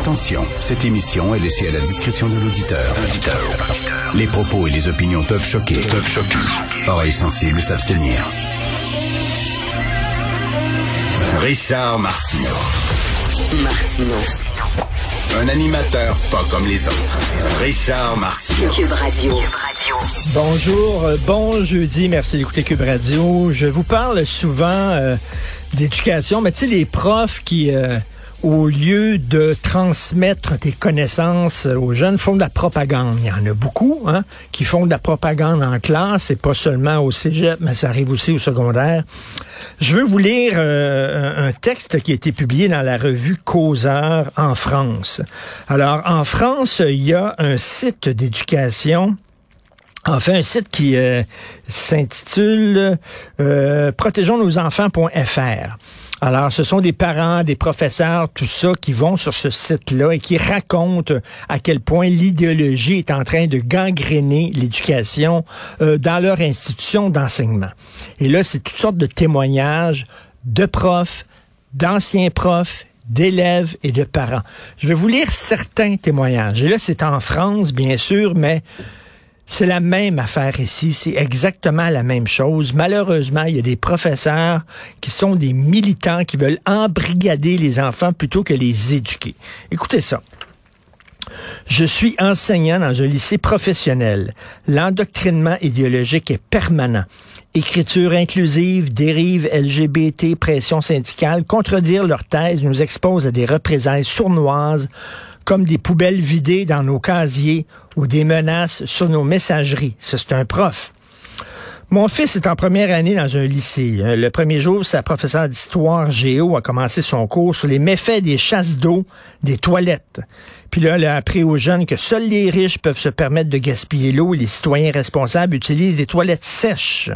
Attention, cette émission est laissée à la discrétion de l'auditeur. Les propos et les opinions peuvent choquer. Peuvent choquer. Oreilles sensibles s'abstenir. Richard Martineau. Martino. Un animateur pas comme les autres. Richard Martineau. Cube Radio. Bonjour, euh, bon jeudi, merci d'écouter Cube Radio. Je vous parle souvent euh, d'éducation, mais tu sais, les profs qui, euh, au lieu de transmettre des connaissances aux jeunes, font de la propagande. Il y en a beaucoup hein, qui font de la propagande en classe, et pas seulement au cégep, mais ça arrive aussi au secondaire. Je veux vous lire euh, un texte qui a été publié dans la revue Causeur en France. Alors, en France, il y a un site d'éducation Enfin, un site qui euh, s'intitule euh, protégeonsnosenfants.fr. Alors, ce sont des parents, des professeurs, tout ça, qui vont sur ce site-là et qui racontent à quel point l'idéologie est en train de gangréner l'éducation euh, dans leur institution d'enseignement. Et là, c'est toutes sortes de témoignages de profs, d'anciens profs, d'élèves et de parents. Je vais vous lire certains témoignages. Et là, c'est en France, bien sûr, mais c'est la même affaire ici, c'est exactement la même chose. Malheureusement, il y a des professeurs qui sont des militants qui veulent embrigader les enfants plutôt que les éduquer. Écoutez ça. Je suis enseignant dans un lycée professionnel. L'endoctrinement idéologique est permanent. Écriture inclusive, dérive LGBT, pression syndicale, contredire leur thèse nous expose à des représailles sournoises comme des poubelles vidées dans nos casiers ou des menaces sur nos messageries. C'est un prof. Mon fils est en première année dans un lycée. Euh, le premier jour, sa professeure d'histoire géo a commencé son cours sur les méfaits des chasses d'eau des toilettes. Puis là, elle a appris aux jeunes que seuls les riches peuvent se permettre de gaspiller l'eau et les citoyens responsables utilisent des toilettes sèches.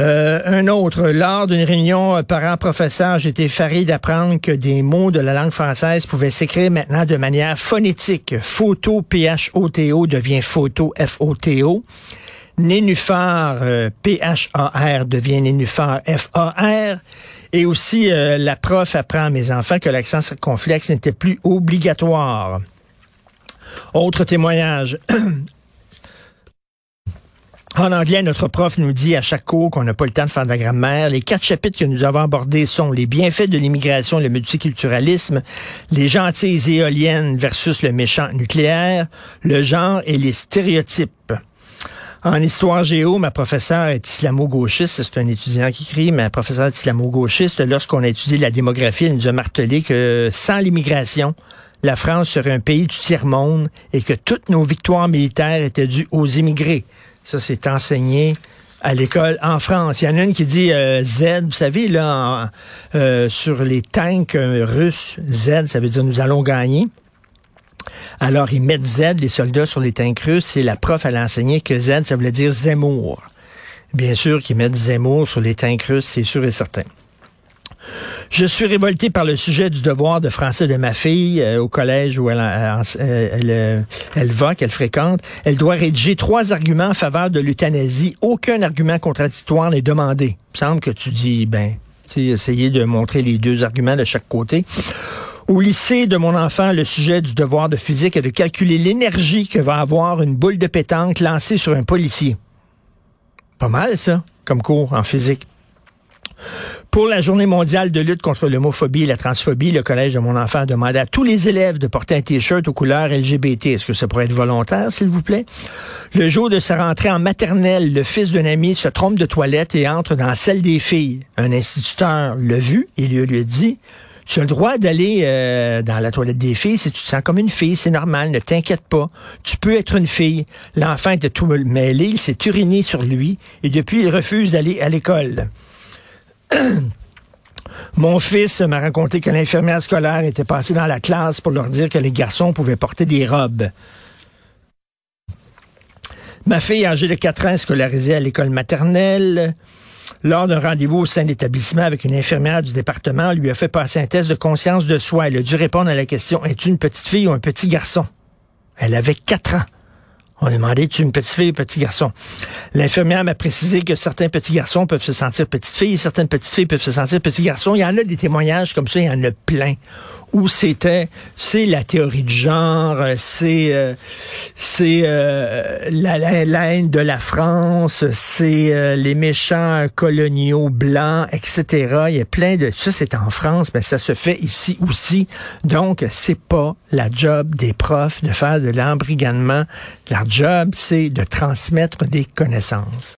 Euh, un autre, lors d'une réunion euh, parents-professeurs, j'étais effaré d'apprendre que des mots de la langue française pouvaient s'écrire maintenant de manière phonétique. Photo, P-H-O-T-O, devient photo, F-O-T-O. Nénuphar, euh, P-H-A-R, devient nénuphar, F-A-R. Et aussi, la prof apprend à mes enfants que l'accent circonflexe n'était plus obligatoire. Autre témoignage. En anglais, notre prof nous dit à chaque cours qu'on n'a pas le temps de faire de la grammaire. Les quatre chapitres que nous avons abordés sont les bienfaits de l'immigration le multiculturalisme, les gentilles éoliennes versus le méchant nucléaire, le genre et les stéréotypes. En histoire géo, ma professeure est islamo-gauchiste. C'est un étudiant qui écrit. Ma professeure est islamo-gauchiste. Lorsqu'on a étudié la démographie, elle nous a martelé que sans l'immigration, la France serait un pays du tiers-monde et que toutes nos victoires militaires étaient dues aux immigrés. Ça, c'est enseigné à l'école en France. Il y en a une qui dit euh, Z, vous savez, là, euh, sur les tanks euh, russes, Z, ça veut dire nous allons gagner. Alors, ils mettent Z, les soldats, sur les tanks russes, et la prof, elle a enseigné que Z, ça voulait dire Zemmour. Bien sûr qu'ils mettent Zemmour sur les tanks russes, c'est sûr et certain. Je suis révolté par le sujet du devoir de français de ma fille euh, au collège où elle, euh, euh, elle, va, qu'elle fréquente. Elle doit rédiger trois arguments en faveur de l'euthanasie. Aucun argument contradictoire n'est demandé. Il semble que tu dis, ben, tu essayer de montrer les deux arguments de chaque côté. Au lycée de mon enfant, le sujet du devoir de physique est de calculer l'énergie que va avoir une boule de pétanque lancée sur un policier. Pas mal, ça, comme cours en physique. Pour la journée mondiale de lutte contre l'homophobie et la transphobie, le collège de mon enfant a demandé à tous les élèves de porter un t-shirt aux couleurs LGBT. Est-ce que ça pourrait être volontaire, s'il vous plaît? Le jour de sa rentrée en maternelle, le fils d'un ami se trompe de toilette et entre dans celle des filles. Un instituteur l'a vu et lui, lui a dit, tu as le droit d'aller euh, dans la toilette des filles si tu te sens comme une fille, c'est normal, ne t'inquiète pas. Tu peux être une fille. L'enfant était tout mêlé, il s'est uriné sur lui et depuis il refuse d'aller à l'école. Mon fils m'a raconté que l'infirmière scolaire était passée dans la classe pour leur dire que les garçons pouvaient porter des robes. Ma fille âgée de 4 ans scolarisée à l'école maternelle. Lors d'un rendez-vous au sein de l'établissement avec une infirmière du département, lui a fait passer un test de conscience de soi. Elle a dû répondre à la question, es-tu une petite fille ou un petit garçon? Elle avait 4 ans. On a demandé, tu es une petite fille ou petit garçon? L'infirmière m'a précisé que certains petits garçons peuvent se sentir petites filles certaines petites filles peuvent se sentir petits garçons. Il y en a des témoignages comme ça, il y en a plein. Où c'était, c'est la théorie du genre, c'est euh, c'est euh, la, la, de la France, c'est euh, les méchants coloniaux blancs, etc. Il y a plein de... Ça, c'est en France, mais ça se fait ici aussi. Donc, c'est pas la job des profs de faire de l'embrigadement. Leur job, c'est de transmettre des connaissances.